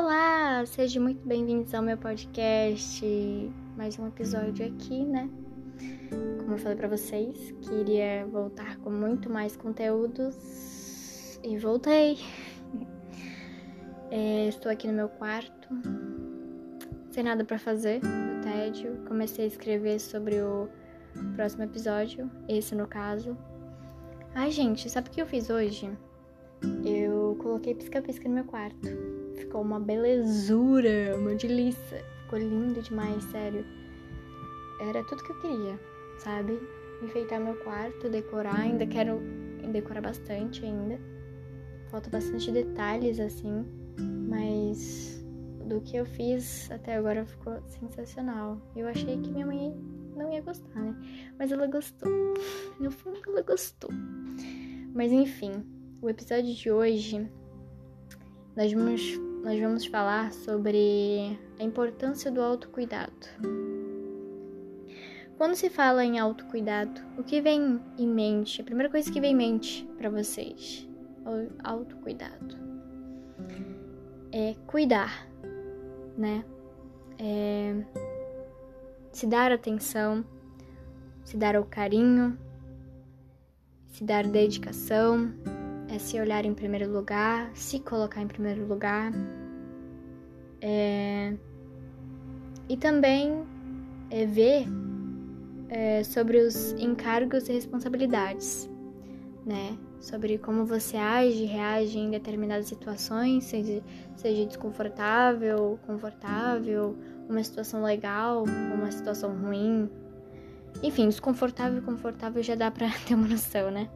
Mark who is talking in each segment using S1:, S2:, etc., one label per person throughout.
S1: Olá, sejam muito bem-vindos ao meu podcast. Mais um episódio aqui, né? Como eu falei para vocês, queria voltar com muito mais conteúdos e voltei. É, estou aqui no meu quarto, sem nada para fazer, no tédio. Comecei a escrever sobre o próximo episódio, esse no caso. Ai, gente, sabe o que eu fiz hoje? Eu coloquei pisca-pisca no meu quarto ficou uma belezura, uma delícia. Ficou lindo demais, sério. Era tudo que eu queria, sabe? Enfeitar meu quarto, decorar, ainda quero decorar bastante ainda. Falta bastante detalhes assim, mas do que eu fiz até agora ficou sensacional. Eu achei que minha mãe não ia gostar, né? Mas ela gostou. No fundo, ela gostou. Mas enfim, o episódio de hoje nós vamos nós vamos falar sobre a importância do autocuidado. Quando se fala em autocuidado, o que vem em mente? A primeira coisa que vem em mente para vocês é o autocuidado. É cuidar, né? É se dar atenção, se dar o carinho, se dar dedicação, se olhar em primeiro lugar, se colocar em primeiro lugar. É, e também é ver é, sobre os encargos e responsabilidades, né? Sobre como você age, reage em determinadas situações, seja, seja desconfortável, confortável, uma situação legal, uma situação ruim. Enfim, desconfortável e confortável já dá pra ter uma noção, né?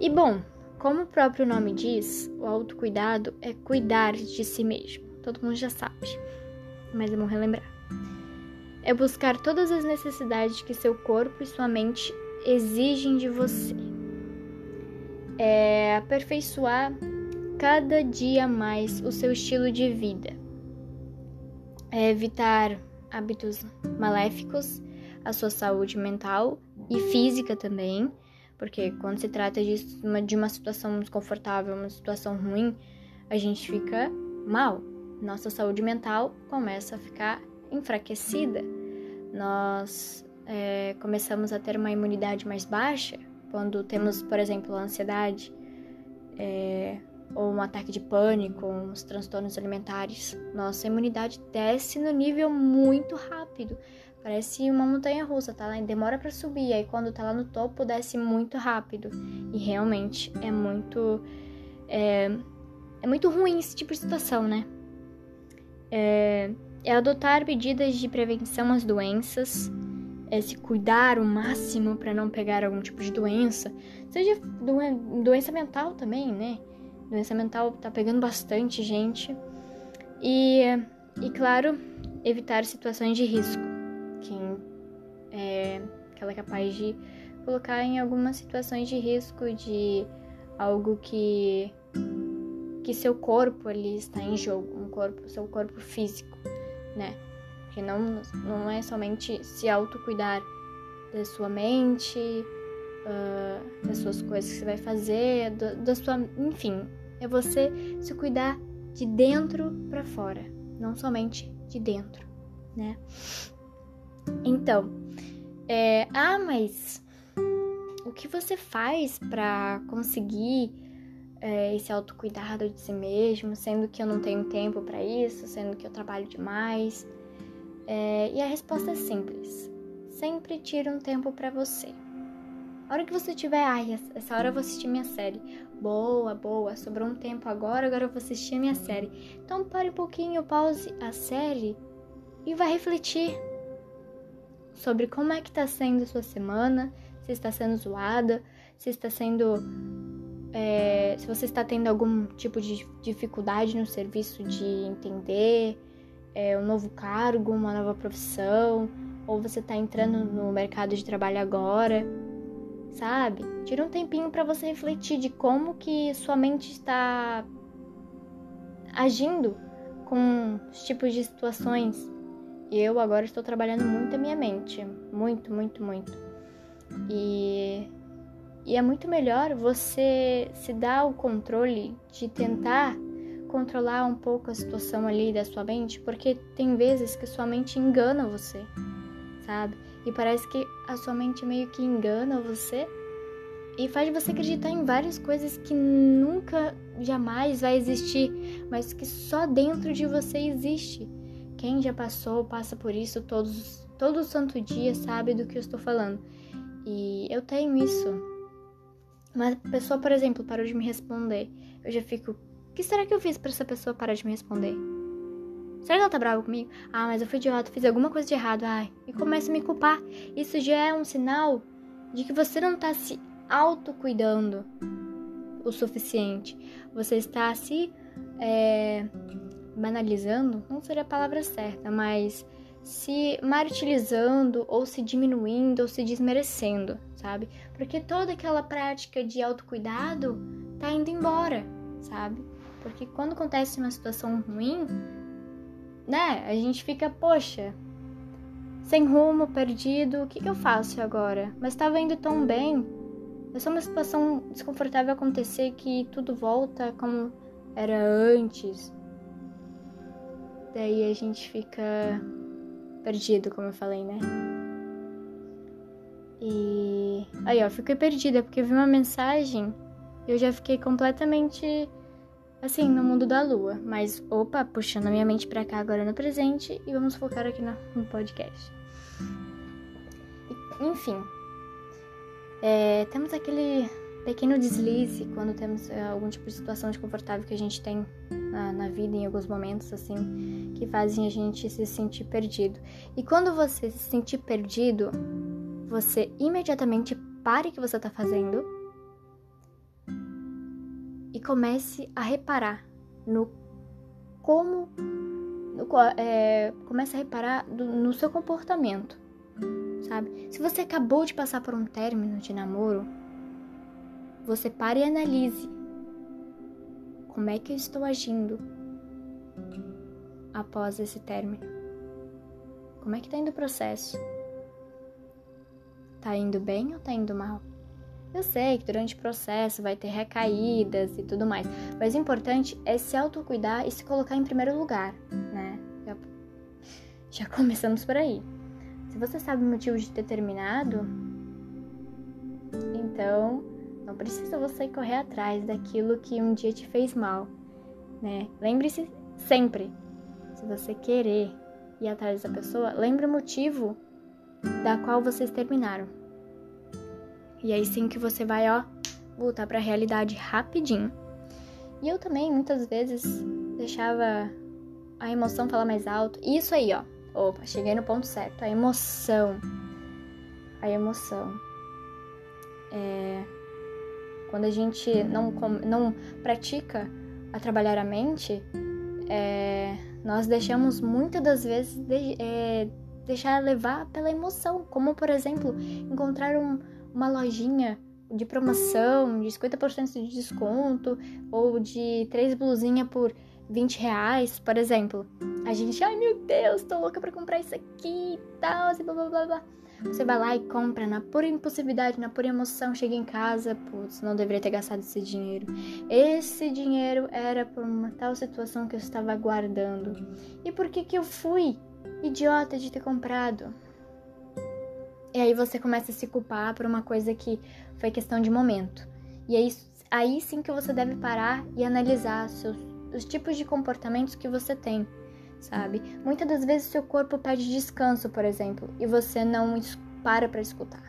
S1: E bom, como o próprio nome diz, o autocuidado é cuidar de si mesmo. Todo mundo já sabe, mas é bom relembrar. É buscar todas as necessidades que seu corpo e sua mente exigem de você. É aperfeiçoar cada dia mais o seu estilo de vida. É evitar hábitos maléficos, a sua saúde mental e física também porque quando se trata de uma, de uma situação desconfortável, uma situação ruim, a gente fica mal. Nossa saúde mental começa a ficar enfraquecida. Nós é, começamos a ter uma imunidade mais baixa quando temos, por exemplo, ansiedade é, ou um ataque de pânico, uns transtornos alimentares. Nossa imunidade desce no nível muito rápido. Parece uma montanha russa, tá? Demora para subir, aí quando tá lá no topo desce muito rápido. E realmente é muito. É, é muito ruim esse tipo de situação, né? É, é adotar medidas de prevenção às doenças, é se cuidar o máximo para não pegar algum tipo de doença, seja doença mental também, né? Doença mental tá pegando bastante gente. E, e claro, evitar situações de risco quem é, que ela é capaz de colocar em algumas situações de risco de algo que que seu corpo ali está em jogo, um corpo, seu corpo físico, né? Que não não é somente se autocuidar da sua mente, uh, das suas coisas que você vai fazer, do, da sua, enfim, é você se cuidar de dentro para fora, não somente de dentro, né? Então, é, ah, mas o que você faz para conseguir é, esse autocuidado de si mesmo, sendo que eu não tenho tempo para isso, sendo que eu trabalho demais? É, e a resposta é simples: sempre tira um tempo para você. A hora que você tiver, ai, essa hora eu vou assistir minha série. Boa, boa, sobrou um tempo agora, agora eu vou assistir a minha série. Então pare um pouquinho, pause a série e vai refletir sobre como é que está sendo sua semana, se está sendo zoada, se está sendo. É, se você está tendo algum tipo de dificuldade no serviço de entender é, um novo cargo, uma nova profissão, ou você está entrando no mercado de trabalho agora, sabe? Tira um tempinho para você refletir de como que sua mente está agindo com os tipos de situações e eu agora estou trabalhando muito a minha mente, muito, muito, muito. E, e é muito melhor você se dar o controle de tentar controlar um pouco a situação ali da sua mente, porque tem vezes que sua mente engana você, sabe? E parece que a sua mente meio que engana você e faz você acreditar em várias coisas que nunca, jamais vai existir, mas que só dentro de você existe. Quem já passou, passa por isso todos, todo santo dia, sabe do que eu estou falando. E eu tenho isso. Uma pessoa, por exemplo, parou de me responder. Eu já fico, o que será que eu fiz para essa pessoa parar de me responder? Será que ela tá brava comigo? Ah, mas eu fui idiota, fiz alguma coisa de errado. Ai, e começa a me culpar. Isso já é um sinal de que você não tá se autocuidando o suficiente. Você está se é, banalizando, não seria a palavra certa, mas se martirizando ou se diminuindo ou se desmerecendo, sabe? Porque toda aquela prática de autocuidado tá indo embora, sabe? Porque quando acontece uma situação ruim, né, a gente fica, poxa, sem rumo, perdido, o que, que eu faço agora? Mas estava indo tão bem, é só uma situação desconfortável acontecer que tudo volta como era antes. Daí a gente fica perdido, como eu falei, né? E aí, ó, fiquei perdida porque eu vi uma mensagem e eu já fiquei completamente assim no mundo da lua. Mas, opa, puxando a minha mente pra cá agora no presente e vamos focar aqui no, podcast. Enfim, é, temos aquele pequeno deslize quando temos é, algum tipo de situação desconfortável que a gente tem na, na, vida em alguns momentos assim que fazem a gente se sentir perdido. E quando você se sentir perdido, você imediatamente pare o que você está fazendo e comece a reparar no como no, é, comece a reparar do, no seu comportamento sabe? Se você acabou de passar por um término de namoro, você pare e analise como é que eu estou agindo após esse término. Como é que tá indo o processo? Tá indo bem ou tá indo mal? Eu sei que durante o processo vai ter recaídas e tudo mais, mas o importante é se autocuidar e se colocar em primeiro lugar, né? Já, já começamos por aí. Se você sabe o motivo de ter terminado, então não precisa você correr atrás daquilo que um dia te fez mal, né? Lembre-se sempre, se você querer ir atrás dessa pessoa, lembre o motivo da qual vocês terminaram. E aí sim que você vai, ó, voltar para a realidade rapidinho. E eu também muitas vezes deixava a emoção falar mais alto. E isso aí, ó, Opa, cheguei no ponto certo. A emoção. A emoção. É, quando a gente não, não pratica a trabalhar a mente, é, nós deixamos muitas das vezes de, é, deixar levar pela emoção. Como, por exemplo, encontrar um, uma lojinha de promoção de 50% de desconto ou de três blusinhas por 20 reais, por exemplo. A gente, ai meu Deus, tô louca pra comprar isso aqui e tal, assim, blá blá blá blá. Você vai lá e compra na pura impulsividade, na pura emoção, chega em casa, putz, não deveria ter gastado esse dinheiro. Esse dinheiro era por uma tal situação que eu estava guardando. E por que que eu fui idiota de ter comprado? E aí você começa a se culpar por uma coisa que foi questão de momento. E aí, aí sim que você deve parar e analisar seus os tipos de comportamentos que você tem, sabe? Muitas das vezes seu corpo pede descanso, por exemplo, e você não para para escutar.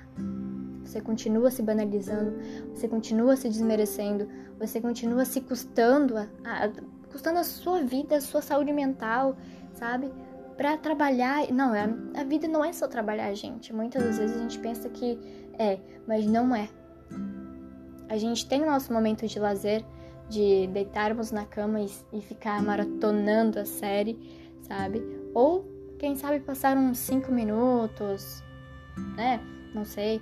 S1: Você continua se banalizando, você continua se desmerecendo, você continua se custando a, a custando a sua vida, a sua saúde mental, sabe? Para trabalhar, não, a, a vida não é só trabalhar, gente. Muitas das vezes a gente pensa que é, mas não é. A gente tem o nosso momento de lazer, de deitarmos na cama e, e ficar maratonando a série, sabe? Ou, quem sabe, passar uns 5 minutos, né? Não sei.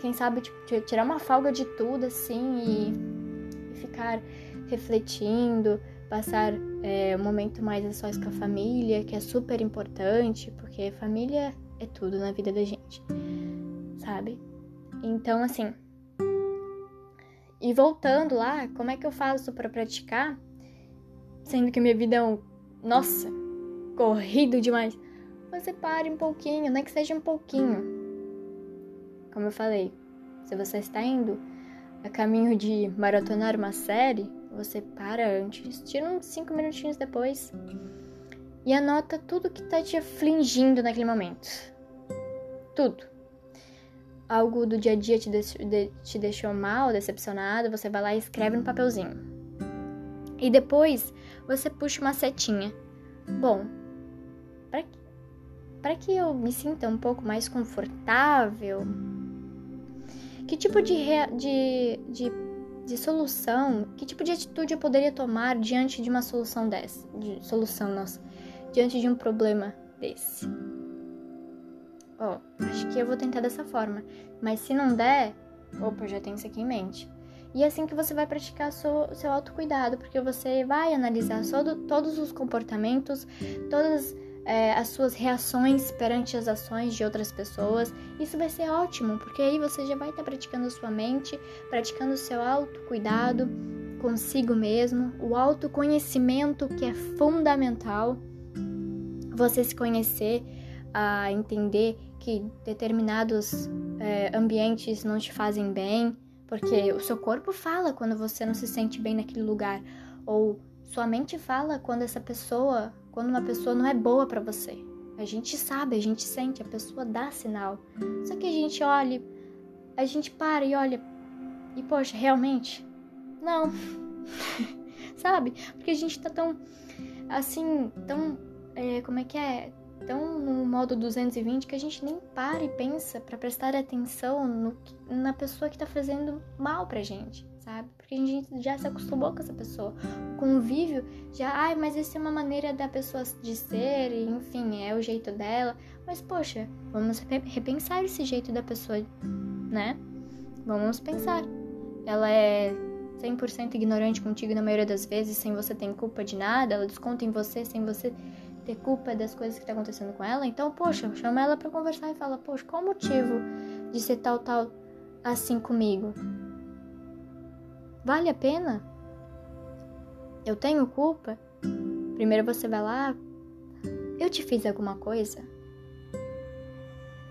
S1: Quem sabe, tipo, tirar uma folga de tudo, assim, e, e ficar refletindo, passar é, um momento mais a sós com a família, que é super importante, porque família é tudo na vida da gente, sabe? Então, assim, e voltando lá, como é que eu faço para praticar? sendo que minha vida é um. Nossa, corrido demais. Você pare um pouquinho, nem que seja um pouquinho. Como eu falei, se você está indo a caminho de maratonar uma série, você para antes, tira uns 5 minutinhos depois e anota tudo que está te afligindo naquele momento. Tudo. Algo do dia a dia te deixou mal, decepcionado, você vai lá e escreve no papelzinho. E depois você puxa uma setinha. Bom, para que eu me sinta um pouco mais confortável, que tipo de, de, de, de, solução, que tipo de atitude eu poderia tomar diante de uma solução dessa? De solução, nossa, diante de um problema desse. Ó, oh, acho que eu vou tentar dessa forma. Mas se não der, opa, já tenho isso aqui em mente. E é assim que você vai praticar seu, seu autocuidado, porque você vai analisar todo, todos os comportamentos, todas é, as suas reações perante as ações de outras pessoas. Isso vai ser ótimo, porque aí você já vai estar tá praticando a sua mente, praticando o seu autocuidado consigo mesmo, o autoconhecimento que é fundamental. Você se conhecer, a entender que determinados é, ambientes não te fazem bem, porque o seu corpo fala quando você não se sente bem naquele lugar, ou sua mente fala quando essa pessoa quando uma pessoa não é boa para você. A gente sabe, a gente sente, a pessoa dá sinal. Só que a gente olha, a gente para e olha e poxa, realmente? Não. sabe? Porque a gente tá tão assim, tão é, como é que é? Tão no modo 220 que a gente nem para e pensa para prestar atenção no, na pessoa que tá fazendo mal pra gente sabe? Porque a gente já se acostumou com essa pessoa. O convívio já, ai, mas isso é uma maneira da pessoa de ser, e, enfim, é o jeito dela. Mas, poxa, vamos repensar esse jeito da pessoa, né? Vamos pensar. Ela é 100% ignorante contigo na maioria das vezes, sem você ter culpa de nada, ela desconta em você sem você ter culpa das coisas que tá acontecendo com ela. Então, poxa, chama ela para conversar e fala: "Poxa, qual o motivo de ser tal tal assim comigo?" Vale a pena? Eu tenho culpa? Primeiro você vai lá. Eu te fiz alguma coisa?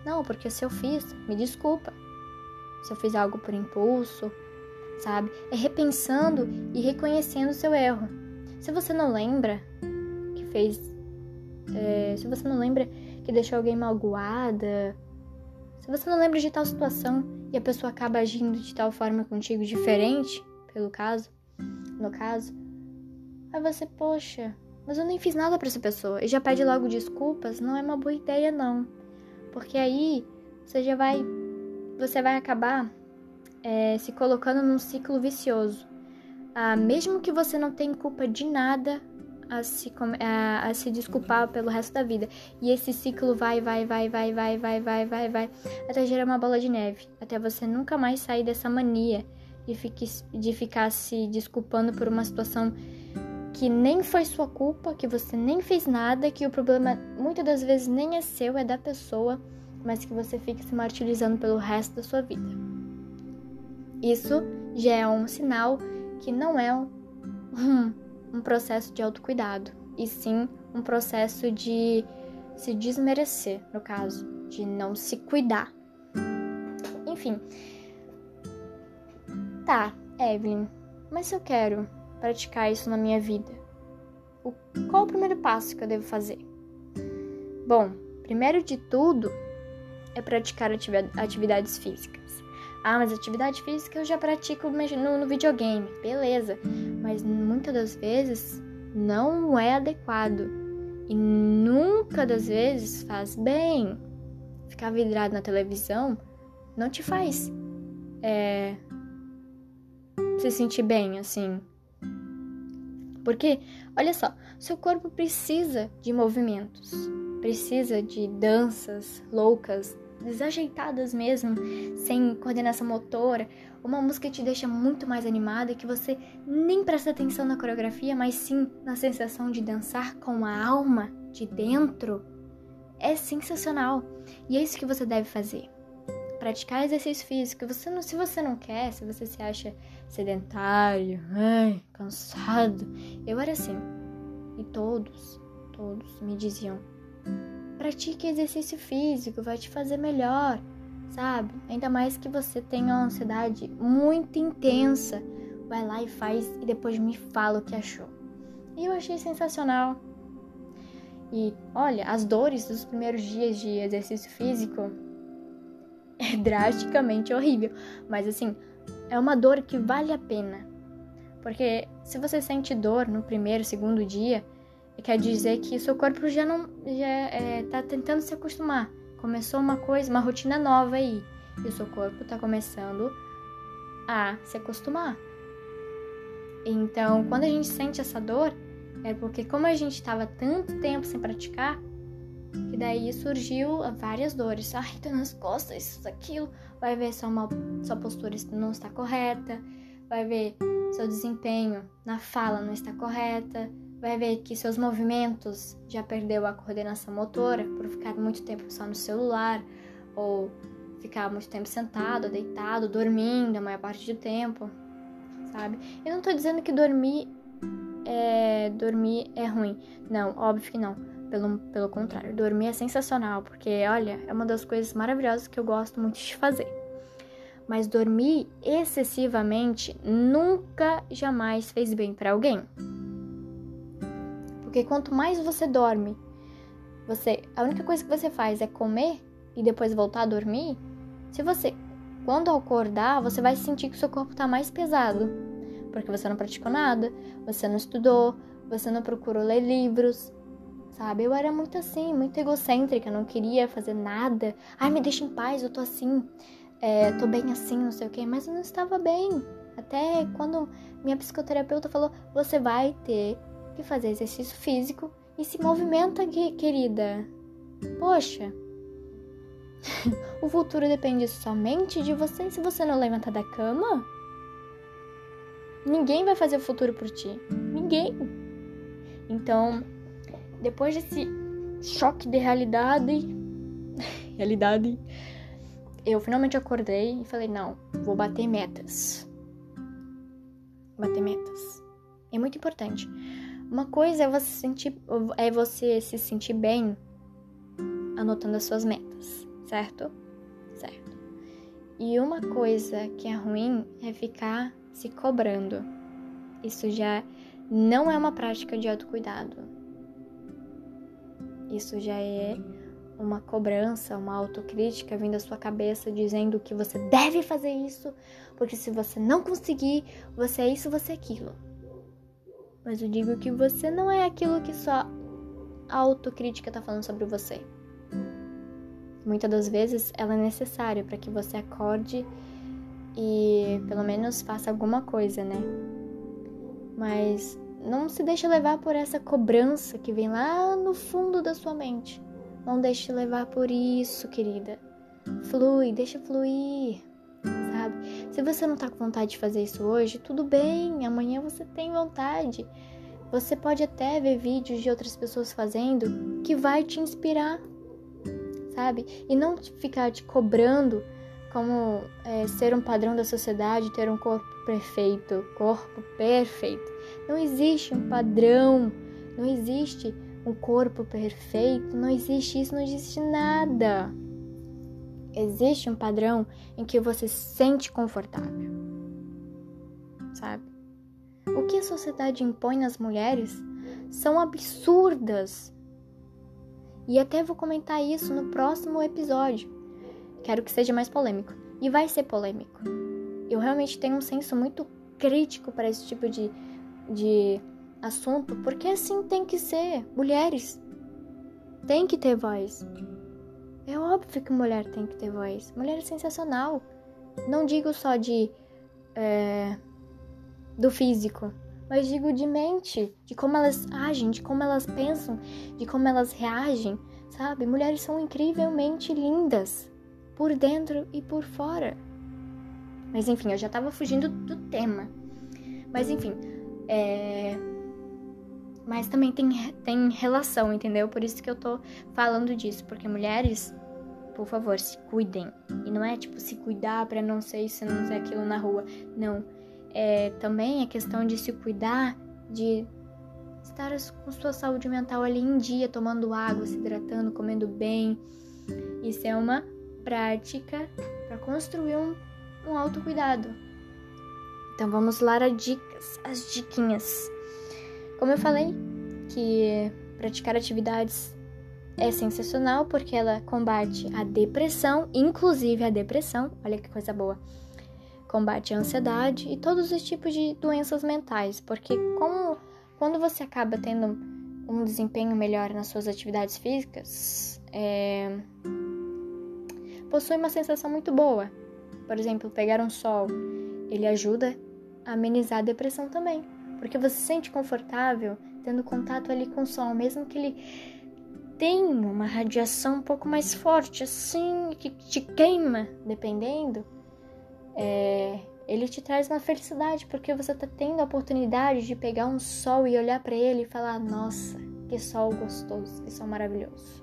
S1: Não, porque se eu fiz, me desculpa. Se eu fiz algo por impulso, sabe? É repensando e reconhecendo o seu erro. Se você não lembra que fez. É, se você não lembra que deixou alguém magoada. Se você não lembra de tal situação e a pessoa acaba agindo de tal forma contigo diferente, pelo caso, no caso, aí você, poxa, mas eu nem fiz nada para essa pessoa e já pede logo desculpas, não é uma boa ideia não, porque aí você já vai, você vai acabar é, se colocando num ciclo vicioso. Ah, mesmo que você não tenha culpa de nada a se, a, a se desculpar pelo resto da vida. E esse ciclo vai, vai, vai, vai, vai, vai, vai, vai, vai, até gerar uma bola de neve. Até você nunca mais sair dessa mania de, fique, de ficar se desculpando por uma situação que nem foi sua culpa, que você nem fez nada, que o problema muitas das vezes nem é seu, é da pessoa, mas que você fica se martirizando pelo resto da sua vida. Isso já é um sinal que não é um, um processo de autocuidado, e sim um processo de se desmerecer, no caso, de não se cuidar. Enfim, Tá, Evelyn, mas se eu quero praticar isso na minha vida, qual o primeiro passo que eu devo fazer? Bom, primeiro de tudo é praticar atividades físicas. Ah, mas atividade física eu já pratico no videogame, beleza. Mas muitas das vezes não é adequado. E nunca das vezes faz bem. Ficar vidrado na televisão não te faz é, se sentir bem, assim. Porque, olha só, seu corpo precisa de movimentos, precisa de danças loucas, desajeitadas mesmo, sem coordenação motora. Uma música te deixa muito mais animada, que você nem presta atenção na coreografia, mas sim na sensação de dançar com a alma de dentro. É sensacional. E é isso que você deve fazer praticar exercício físico. Você não, se você não quer, se você se acha sedentário, ai, cansado. Eu era assim. e todos, todos me diziam: pratique exercício físico, vai te fazer melhor, sabe? Ainda mais que você tenha uma ansiedade muito intensa. Vai lá e faz e depois me fala o que achou. E eu achei sensacional. E olha, as dores dos primeiros dias de exercício físico é drasticamente horrível, mas assim, é uma dor que vale a pena. Porque se você sente dor no primeiro, segundo dia, quer dizer que seu corpo já não já é, tá tentando se acostumar. Começou uma coisa, uma rotina nova aí, e o seu corpo tá começando a se acostumar. Então, quando a gente sente essa dor, é porque como a gente estava tanto tempo sem praticar, que daí surgiu várias dores. Ai, tô nas costas, isso, aquilo. Vai ver sua, uma, sua postura não está correta, vai ver seu desempenho na fala não está correta, vai ver que seus movimentos já perdeu a coordenação motora por ficar muito tempo só no celular ou ficar muito tempo sentado, deitado, dormindo a maior parte do tempo, sabe? Eu não tô dizendo que dormir é, dormir é ruim. Não, óbvio que não. Pelo, pelo contrário, dormir é sensacional, porque olha, é uma das coisas maravilhosas que eu gosto muito de fazer. Mas dormir excessivamente nunca jamais fez bem para alguém. Porque quanto mais você dorme, você, a única coisa que você faz é comer e depois voltar a dormir. Se você, quando acordar, você vai sentir que seu corpo está mais pesado, porque você não praticou nada, você não estudou, você não procurou ler livros, sabe? Eu era muito assim, muito egocêntrica, não queria fazer nada. Ai, me deixa em paz, eu tô assim, é, tô bem assim, não sei o quê, mas eu não estava bem. Até quando minha psicoterapeuta falou: você vai ter que fazer exercício físico e se movimenta, querida. Poxa, o futuro depende somente de você. Se você não levantar da cama, Ninguém vai fazer o futuro por ti. Ninguém. Então, depois desse choque de realidade, realidade, eu finalmente acordei e falei: não, vou bater metas. Bater metas. É muito importante. Uma coisa é você, sentir, é você se sentir bem anotando as suas metas, certo? Certo. E uma coisa que é ruim é ficar se cobrando. Isso já não é uma prática de autocuidado. Isso já é uma cobrança, uma autocrítica vindo da sua cabeça dizendo que você deve fazer isso, porque se você não conseguir, você é isso, você é aquilo. Mas eu digo que você não é aquilo que só a autocrítica está falando sobre você. Muitas das vezes ela é necessária para que você acorde e pelo menos faça alguma coisa, né? Mas não se deixe levar por essa cobrança que vem lá no fundo da sua mente. Não deixe levar por isso, querida. Flui, deixa fluir? Se você não tá com vontade de fazer isso hoje, tudo bem, amanhã você tem vontade. Você pode até ver vídeos de outras pessoas fazendo que vai te inspirar, sabe? E não ficar te cobrando como é, ser um padrão da sociedade, ter um corpo perfeito, corpo perfeito. Não existe um padrão, não existe um corpo perfeito, não existe isso, não existe nada. Existe um padrão em que você se sente confortável, sabe? O que a sociedade impõe nas mulheres são absurdas. E até vou comentar isso no próximo episódio. Quero que seja mais polêmico. E vai ser polêmico. Eu realmente tenho um senso muito crítico para esse tipo de, de assunto, porque assim tem que ser. Mulheres tem que ter voz. É óbvio que mulher tem que ter voz. Mulher é sensacional. Não digo só de. É, do físico, mas digo de mente, de como elas agem, de como elas pensam, de como elas reagem, sabe? Mulheres são incrivelmente lindas por dentro e por fora. Mas enfim, eu já tava fugindo do tema. Mas enfim, é... Mas também tem, tem relação, entendeu? Por isso que eu tô falando disso. Porque mulheres, por favor, se cuidem. E não é tipo se cuidar para não ser isso, não ser aquilo na rua. Não. É, também é questão de se cuidar, de estar com sua saúde mental ali em dia, tomando água, se hidratando, comendo bem. Isso é uma prática para construir um, um autocuidado. Então vamos lá as dicas, as diquinhas. Como eu falei, que praticar atividades é sensacional porque ela combate a depressão, inclusive a depressão, olha que coisa boa. Combate a ansiedade e todos os tipos de doenças mentais, porque como, quando você acaba tendo um desempenho melhor nas suas atividades físicas, é, possui uma sensação muito boa. Por exemplo, pegar um sol, ele ajuda a amenizar a depressão também, porque você se sente confortável tendo contato ali com o sol, mesmo que ele tenha uma radiação um pouco mais forte, assim, que te queima, dependendo, é, ele te traz uma felicidade, porque você está tendo a oportunidade de pegar um sol e olhar para ele e falar: Nossa, que sol gostoso, que sol maravilhoso.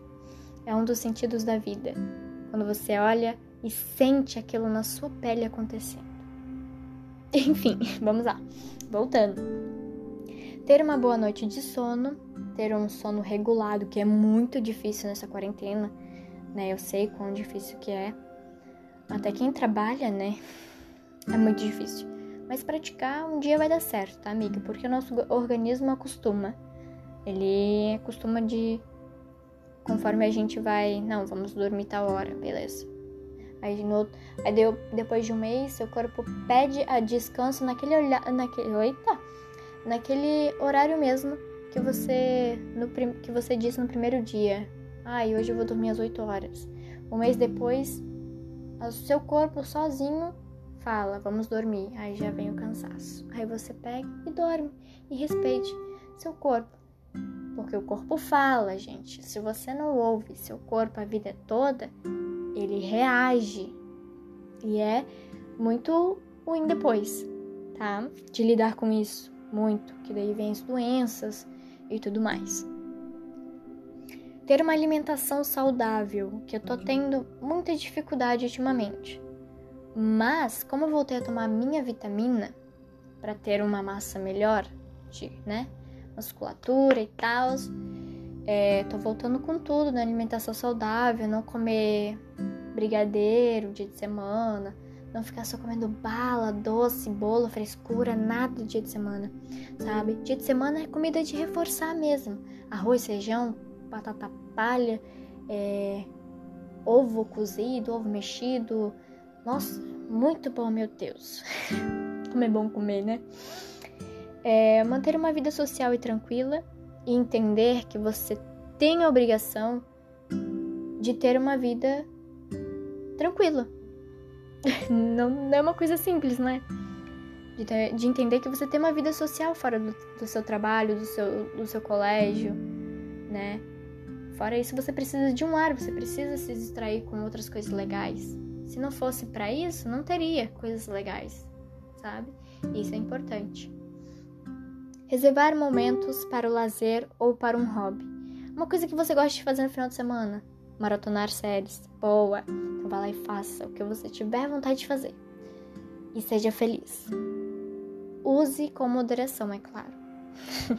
S1: É um dos sentidos da vida quando você olha e sente aquilo na sua pele acontecendo. Enfim, vamos lá. Voltando. Ter uma boa noite de sono, ter um sono regulado, que é muito difícil nessa quarentena, né? Eu sei quão difícil que é. Até quem trabalha, né? É muito difícil. Mas praticar um dia vai dar certo, tá, amiga? Porque o nosso organismo acostuma. Ele acostuma de Conforme a gente vai, não, vamos dormir tal hora, beleza. Aí, aí deu, depois de um mês, seu corpo pede a descanso naquele, naquele, oita, naquele horário mesmo que você, no, que você disse no primeiro dia. Ai, ah, hoje eu vou dormir às 8 horas. Um mês depois, o seu corpo sozinho fala, vamos dormir. Aí já vem o cansaço. Aí você pega e dorme. E respeite seu corpo. Porque o corpo fala, gente. Se você não ouve seu corpo a vida toda, ele reage. E é muito ruim depois, tá? De lidar com isso. Muito. Que daí vem as doenças e tudo mais. Ter uma alimentação saudável, que eu tô tendo muita dificuldade ultimamente. Mas, como eu voltei a tomar minha vitamina para ter uma massa melhor, de, né? musculatura e tal. É, tô voltando com tudo na alimentação saudável, não comer brigadeiro dia de semana, não ficar só comendo bala, doce, bolo, frescura, nada dia de semana, sabe? Dia de semana é comida de reforçar mesmo. Arroz, feijão, batata palha, é, ovo cozido, ovo mexido. Nossa, muito bom, meu Deus. Como é bom comer, né? é manter uma vida social e tranquila e entender que você tem a obrigação de ter uma vida tranquila. Não, não é uma coisa simples, né? De, ter, de, entender que você tem uma vida social fora do, do seu trabalho, do seu, do seu colégio, né? Fora isso, você precisa de um ar, você precisa se distrair com outras coisas legais. Se não fosse para isso, não teria coisas legais, sabe? Isso é importante. Reservar momentos para o lazer ou para um hobby. Uma coisa que você gosta de fazer no final de semana. Maratonar séries. Boa! Então vá lá e faça o que você tiver vontade de fazer. E seja feliz. Use com moderação, é claro.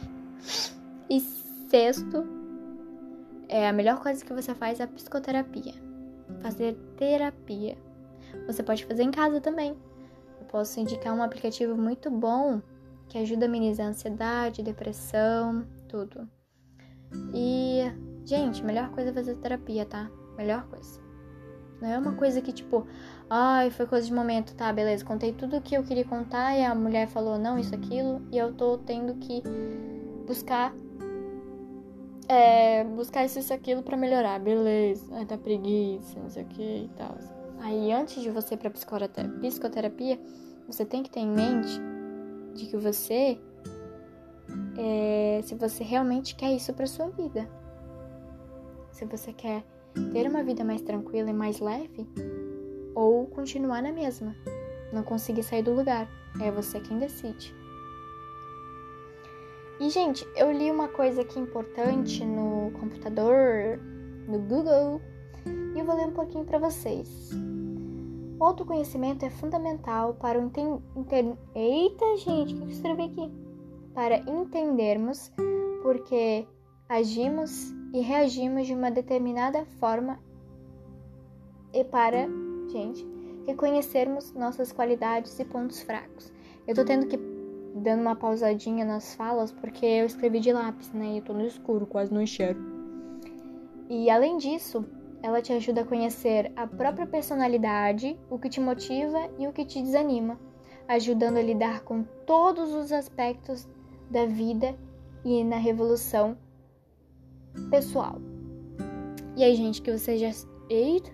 S1: e sexto, é a melhor coisa que você faz é a psicoterapia. Fazer terapia. Você pode fazer em casa também. Eu posso indicar um aplicativo muito bom que ajuda a amenizar ansiedade, depressão, tudo. E, gente, melhor coisa é fazer terapia, tá? Melhor coisa. Não é uma coisa que, tipo, ai, foi coisa de momento, tá, beleza, contei tudo o que eu queria contar e a mulher falou não, isso, aquilo, e eu tô tendo que buscar. É, buscar isso, isso, aquilo pra melhorar, beleza, ai, tá preguiça, não sei o que e tal. Aí, antes de você ir pra psicoterapia, você tem que ter em mente de que você, é, se você realmente quer isso para sua vida, se você quer ter uma vida mais tranquila e mais leve, ou continuar na mesma, não conseguir sair do lugar, é você quem decide. E gente, eu li uma coisa aqui importante no computador, no Google, e eu vou ler um pouquinho para vocês. Autoconhecimento é fundamental para o. Eita, gente, o que eu escrevi aqui? Para entendermos porque agimos e reagimos de uma determinada forma e para, gente, reconhecermos nossas qualidades e pontos fracos. Eu tô tendo que dando uma pausadinha nas falas porque eu escrevi de lápis, né? E eu tô no escuro, quase não enxergo. E além disso, ela te ajuda a conhecer a própria personalidade, o que te motiva e o que te desanima, ajudando a lidar com todos os aspectos da vida e na revolução pessoal. E aí, gente, que vocês já. Eita!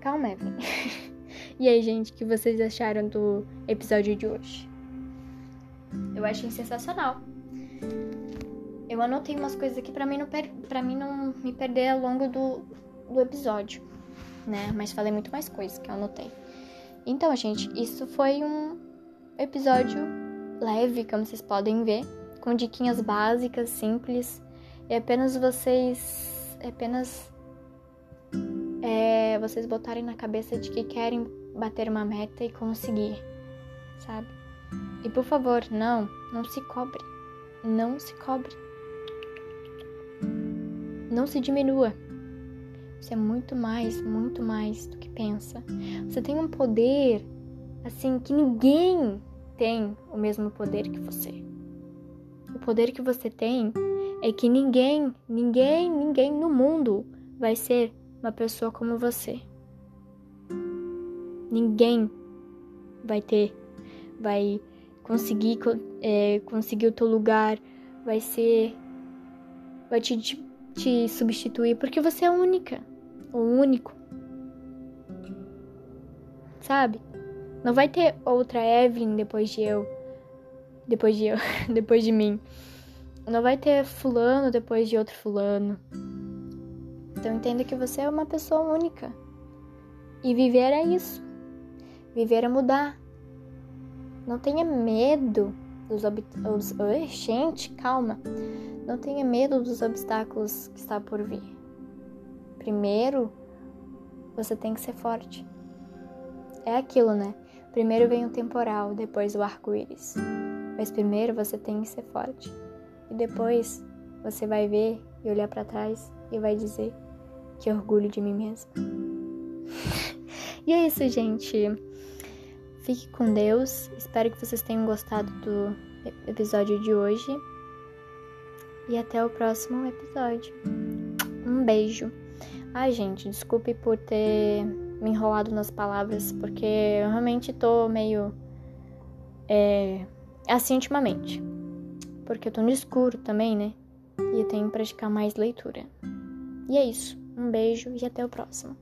S1: Calma, e aí, gente, que vocês acharam do episódio de hoje? Eu achei sensacional. Eu anotei umas coisas aqui para mim não para mim não me perder ao longo do, do episódio, né? Mas falei muito mais coisas que eu anotei. Então, gente, isso foi um episódio leve, como vocês podem ver, com diquinhas básicas, simples, e apenas vocês apenas é, vocês botarem na cabeça de que querem bater uma meta e conseguir, sabe? E por favor, não, não se cobre. Não se cobre. Não se diminua. Você é muito mais, muito mais do que pensa. Você tem um poder assim que ninguém tem o mesmo poder que você. O poder que você tem é que ninguém, ninguém, ninguém no mundo vai ser uma pessoa como você. Ninguém vai ter, vai conseguir, é, conseguir o teu lugar, vai ser. vai te, te, substituir, porque você é única, o único. Sabe? Não vai ter outra Evelyn depois de eu. Depois de eu. depois de mim. Não vai ter fulano depois de outro fulano. Então entenda que você é uma pessoa única. E viver é isso. Viver é mudar. Não tenha medo dos obstáculos. Gente, calma. Não tenha medo dos obstáculos que está por vir. Primeiro, você tem que ser forte. É aquilo, né? Primeiro vem o temporal, depois o arco-íris. Mas primeiro você tem que ser forte. E depois você vai ver e olhar para trás e vai dizer que orgulho de mim mesma. e é isso, gente. Fique com Deus. Espero que vocês tenham gostado do episódio de hoje. E até o próximo episódio. Um beijo. Ai, gente, desculpe por ter me enrolado nas palavras, porque eu realmente tô meio. É, assim ultimamente. Porque eu tô no escuro também, né? E eu tenho que praticar mais leitura. E é isso. Um beijo e até o próximo.